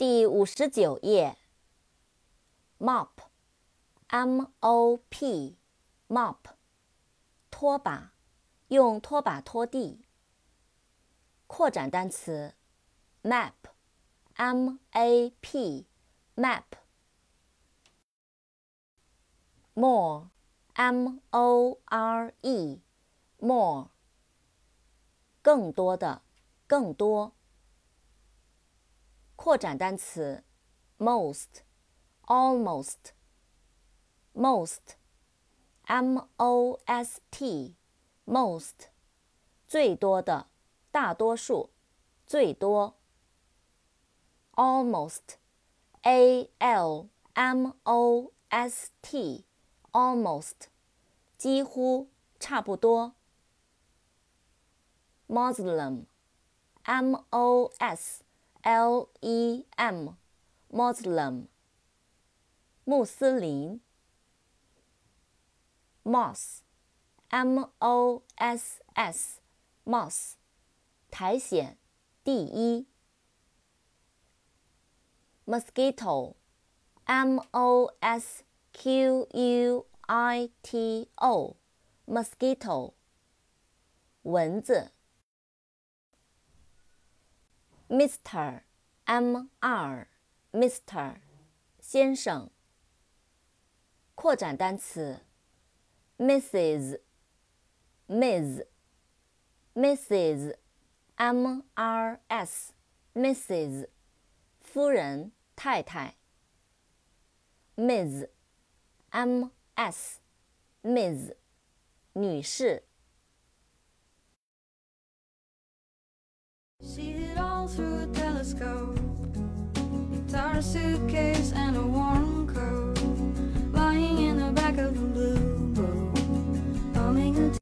第五十九页。mop，m-o-p，mop，拖把，用拖把拖地。扩展单词，map，m-a-p，map。more，m-o-r-e，more。更多的，更多。扩展单词，most，almost，most，m-o-s-t，most，最多的，大多数，最多。almost，a-l-m-o-s-t，almost，几乎，差不多。Muslim，m-o-s。L E M，Muslim，穆斯林。Moss，M O S S，Moss，苔藓，第一。Mosquito，M O S Q U I T O，Mosquito，蚊子。Mr. M R Mr. 先生。扩展单词，Mrs. Ms. Mrs. M R S Mrs. 夫人、太太。Ms. M S Ms. 女士。Through a telescope. Guitar suitcase.